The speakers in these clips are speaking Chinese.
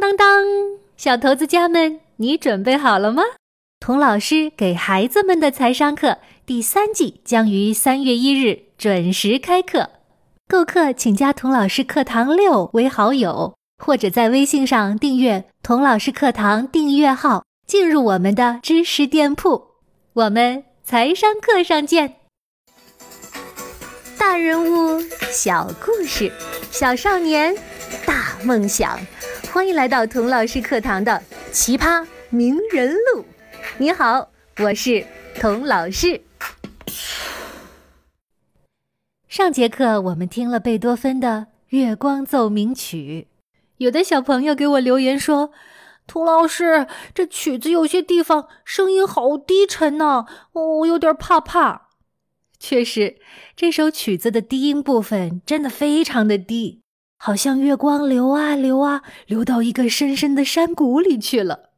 当当，小头子家们，你准备好了吗？童老师给孩子们的财商课第三季将于三月一日准时开课。购课请加童老师课堂六为好友，或者在微信上订阅童老师课堂订阅号，进入我们的知识店铺。我们财商课上见。大人物，小故事，小少年，大梦想。欢迎来到童老师课堂的奇葩名人录。你好，我是童老师。上节课我们听了贝多芬的《月光奏鸣曲》，有的小朋友给我留言说：“童老师，这曲子有些地方声音好低沉呢，我有点怕怕。”确实，这首曲子的低音部分真的非常的低。好像月光流啊流啊，流到一个深深的山谷里去了。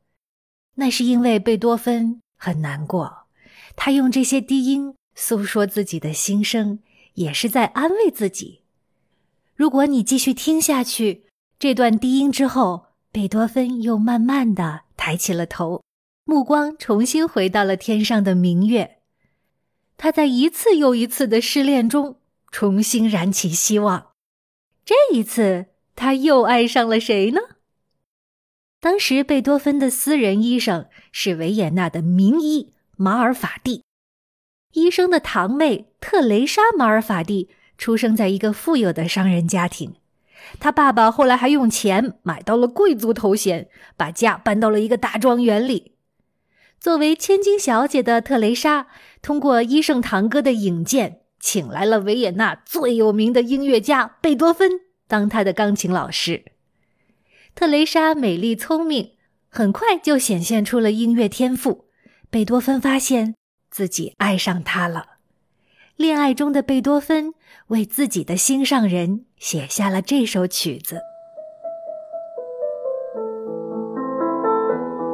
那是因为贝多芬很难过，他用这些低音诉说自己的心声，也是在安慰自己。如果你继续听下去，这段低音之后，贝多芬又慢慢的抬起了头，目光重新回到了天上的明月。他在一次又一次的失恋中，重新燃起希望。这一次，他又爱上了谁呢？当时，贝多芬的私人医生是维也纳的名医马尔法蒂。医生的堂妹特蕾莎·马尔法蒂出生在一个富有的商人家庭，他爸爸后来还用钱买到了贵族头衔，把家搬到了一个大庄园里。作为千金小姐的特蕾莎，通过医圣堂哥的引荐。请来了维也纳最有名的音乐家贝多芬当他的钢琴老师。特蕾莎美丽聪明，很快就显现出了音乐天赋。贝多芬发现自己爱上她了。恋爱中的贝多芬为自己的心上人写下了这首曲子。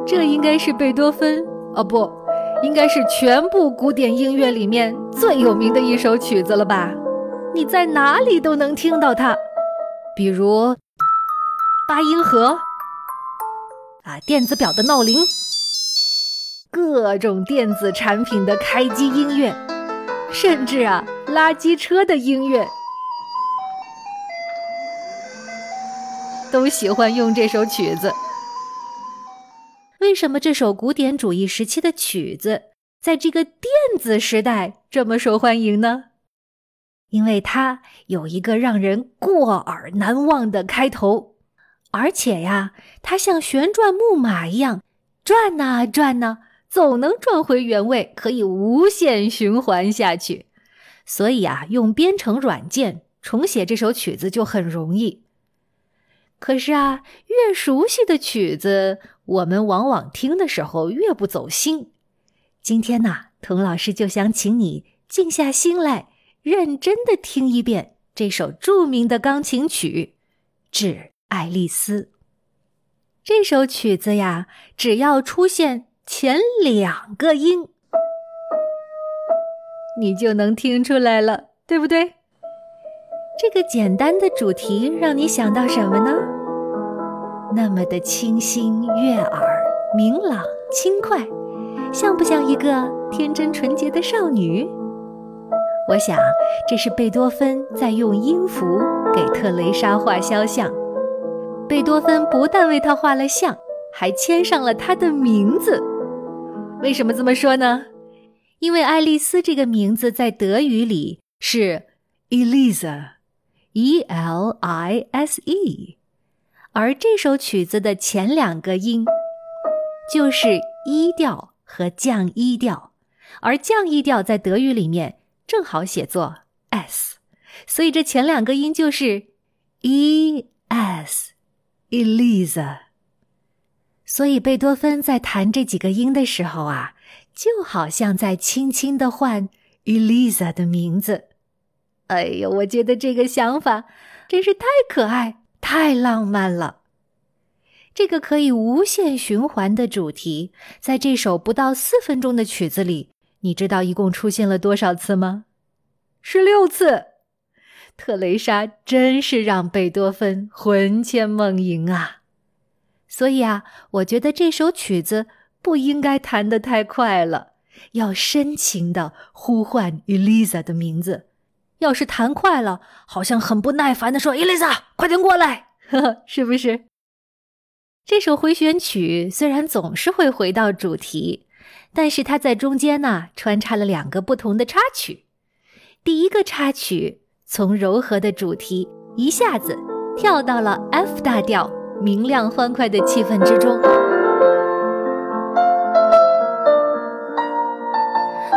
这应该是贝多芬哦，不。应该是全部古典音乐里面最有名的一首曲子了吧？你在哪里都能听到它，比如八音盒啊，电子表的闹铃，各种电子产品的开机音乐，甚至啊，垃圾车的音乐，都喜欢用这首曲子。为什么这首古典主义时期的曲子在这个电子时代这么受欢迎呢？因为它有一个让人过耳难忘的开头，而且呀，它像旋转木马一样转呐转呐，总能转回原位，可以无限循环下去。所以啊，用编程软件重写这首曲子就很容易。可是啊，越熟悉的曲子，我们往往听的时候越不走心。今天呢，童老师就想请你静下心来，认真的听一遍这首著名的钢琴曲《致爱丽丝》。这首曲子呀，只要出现前两个音，你就能听出来了，对不对？这个简单的主题让你想到什么呢？那么的清新悦耳、明朗轻快，像不像一个天真纯洁的少女？我想，这是贝多芬在用音符给特蕾莎画肖像。贝多芬不但为她画了像，还签上了她的名字。为什么这么说呢？因为爱丽丝这个名字在德语里是 Elise。E L I S E，而这首曲子的前两个音就是一调和降一调，而降一调在德语里面正好写作 S，所以这前两个音就是 E S，Elisa。所以贝多芬在弹这几个音的时候啊，就好像在轻轻的唤 Elisa 的名字。哎呦，我觉得这个想法真是太可爱、太浪漫了。这个可以无限循环的主题，在这首不到四分钟的曲子里，你知道一共出现了多少次吗？十六次。特蕾莎真是让贝多芬魂牵梦萦啊！所以啊，我觉得这首曲子不应该弹得太快了，要深情的呼唤 Elisa 的名字。要是弹快了，好像很不耐烦的说：“Elisa，快点过来！” 呵呵，是不是？这首回旋曲虽然总是会回到主题，但是它在中间呢穿插了两个不同的插曲。第一个插曲从柔和的主题一下子跳到了 F 大调。明亮欢快的气氛之中，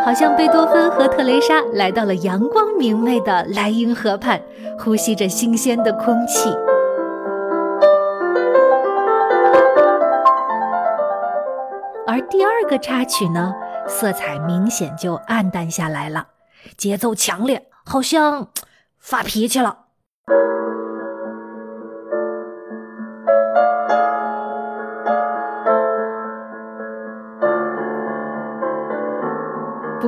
好像贝多芬和特蕾莎来到了阳光明媚的莱茵河畔，呼吸着新鲜的空气。而第二个插曲呢，色彩明显就暗淡下来了，节奏强烈，好像发脾气了。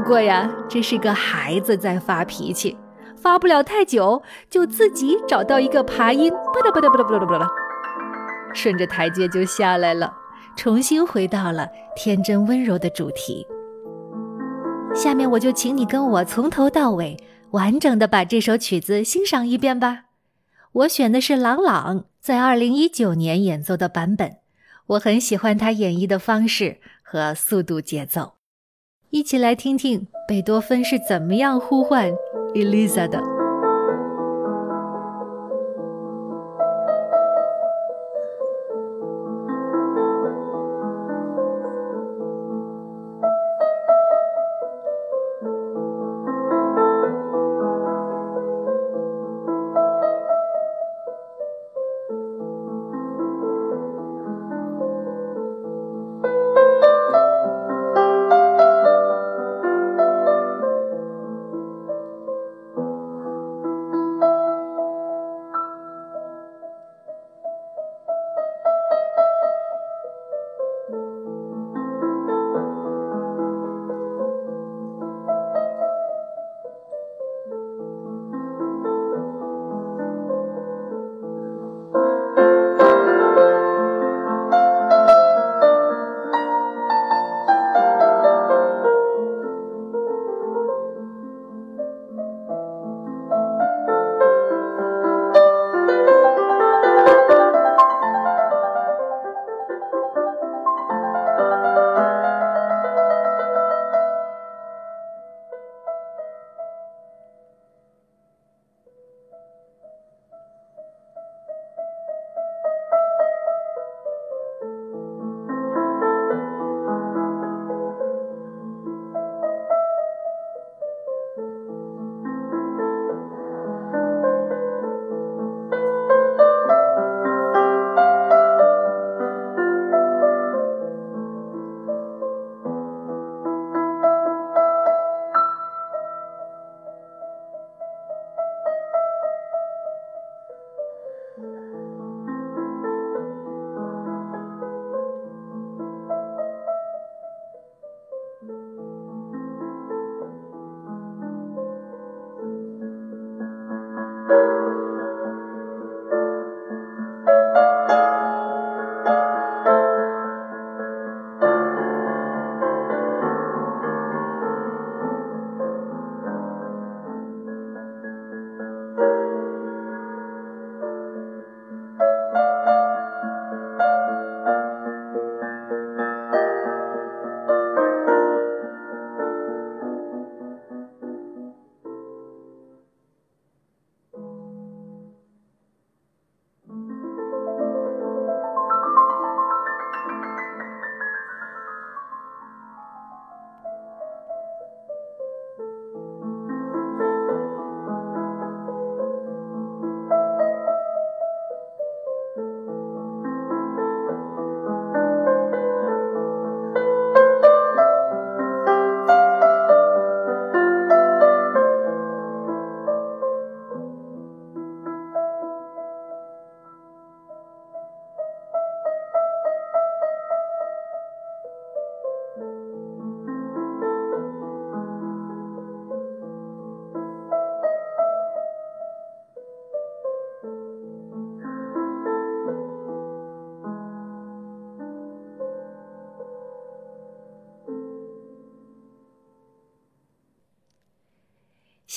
过呀，这是个孩子在发脾气，发不了太久，就自己找到一个爬音，吧嗒吧嗒吧嗒吧嗒吧嗒，顺着台阶就下来了，重新回到了天真温柔的主题。下面我就请你跟我从头到尾完整的把这首曲子欣赏一遍吧。我选的是郎朗在二零一九年演奏的版本，我很喜欢他演绎的方式和速度节奏。一起来听听贝多芬是怎么样呼唤 Elisa 的。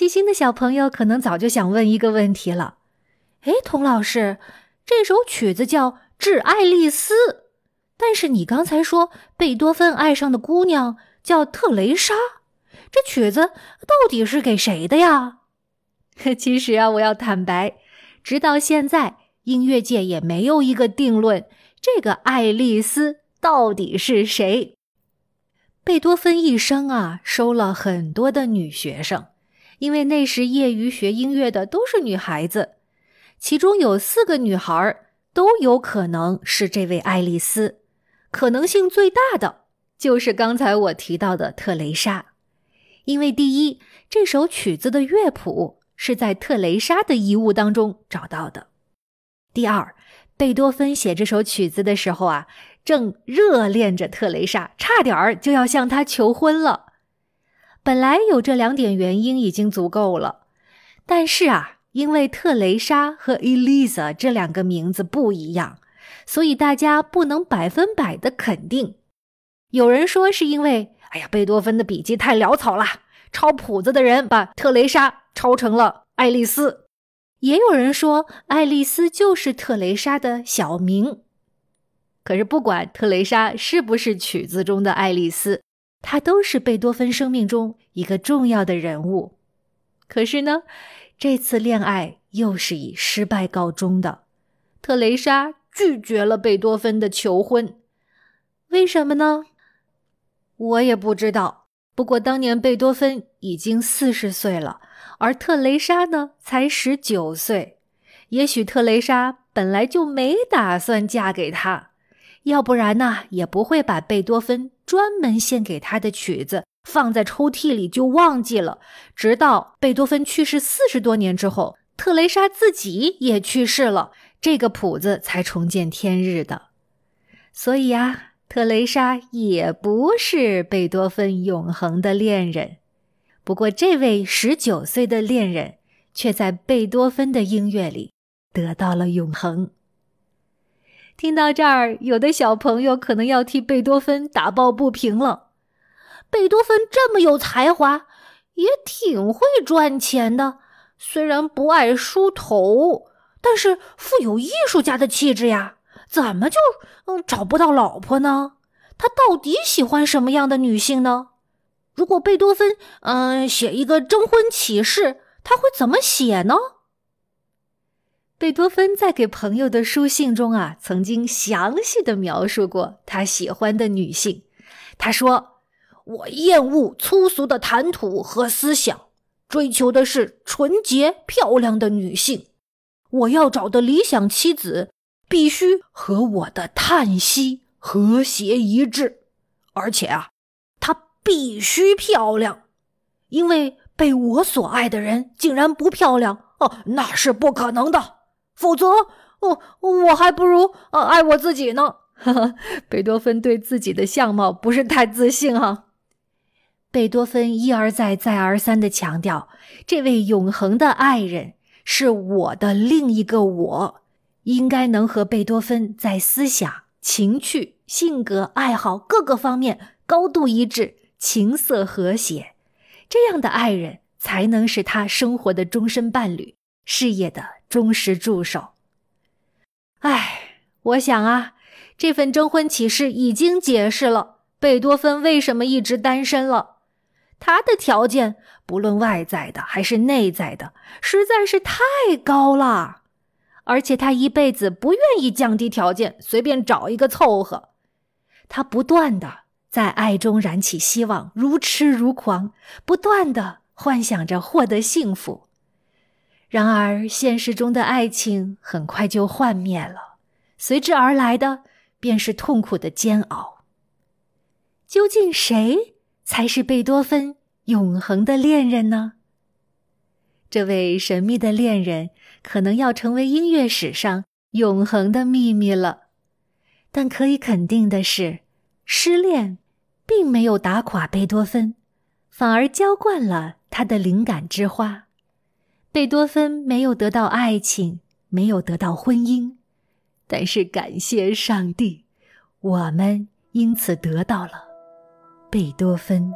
细心的小朋友可能早就想问一个问题了：哎，童老师，这首曲子叫《致爱丽丝》，但是你刚才说贝多芬爱上的姑娘叫特蕾莎，这曲子到底是给谁的呀？其实啊，我要坦白，直到现在，音乐界也没有一个定论，这个爱丽丝到底是谁。贝多芬一生啊，收了很多的女学生，因为那时业余学音乐的都是女孩子，其中有四个女孩都有可能是这位爱丽丝，可能性最大的就是刚才我提到的特蕾莎，因为第一，这首曲子的乐谱是在特蕾莎的遗物当中找到的；第二，贝多芬写这首曲子的时候啊。正热恋着特蕾莎，差点儿就要向她求婚了。本来有这两点原因已经足够了，但是啊，因为特蕾莎和 Elisa 这两个名字不一样，所以大家不能百分百的肯定。有人说是因为，哎呀，贝多芬的笔记太潦草了，抄谱子的人把特蕾莎抄成了爱丽丝。也有人说，爱丽丝就是特蕾莎的小名。可是，不管特蕾莎是不是曲子中的爱丽丝，他都是贝多芬生命中一个重要的人物。可是呢，这次恋爱又是以失败告终的。特蕾莎拒绝了贝多芬的求婚，为什么呢？我也不知道。不过当年贝多芬已经四十岁了，而特蕾莎呢才十九岁。也许特蕾莎本来就没打算嫁给他。要不然呢，也不会把贝多芬专门献给他的曲子放在抽屉里就忘记了。直到贝多芬去世四十多年之后，特蕾莎自己也去世了，这个谱子才重见天日的。所以啊，特蕾莎也不是贝多芬永恒的恋人。不过，这位十九岁的恋人却在贝多芬的音乐里得到了永恒。听到这儿，有的小朋友可能要替贝多芬打抱不平了。贝多芬这么有才华，也挺会赚钱的，虽然不爱梳头，但是富有艺术家的气质呀，怎么就嗯找不到老婆呢？他到底喜欢什么样的女性呢？如果贝多芬嗯写一个征婚启事，他会怎么写呢？贝多芬在给朋友的书信中啊，曾经详细的描述过他喜欢的女性。他说：“我厌恶粗俗的谈吐和思想，追求的是纯洁漂亮的女性。我要找的理想妻子必须和我的叹息和谐一致，而且啊，她必须漂亮，因为被我所爱的人竟然不漂亮哦，那是不可能的。”否则，哦，我还不如呃爱我自己呢。贝多芬对自己的相貌不是太自信哈。贝多芬一而再、再而三的强调，这位永恒的爱人是我的另一个我，应该能和贝多芬在思想、情趣、性格、爱好各个方面高度一致，情色和谐。这样的爱人才能是他生活的终身伴侣，事业的。忠实助手。哎，我想啊，这份征婚启事已经解释了贝多芬为什么一直单身了。他的条件，不论外在的还是内在的，实在是太高了。而且他一辈子不愿意降低条件，随便找一个凑合。他不断的在爱中燃起希望，如痴如狂，不断的幻想着获得幸福。然而，现实中的爱情很快就幻灭了，随之而来的便是痛苦的煎熬。究竟谁才是贝多芬永恒的恋人呢？这位神秘的恋人可能要成为音乐史上永恒的秘密了。但可以肯定的是，失恋并没有打垮贝多芬，反而浇灌了他的灵感之花。贝多芬没有得到爱情，没有得到婚姻，但是感谢上帝，我们因此得到了贝多芬。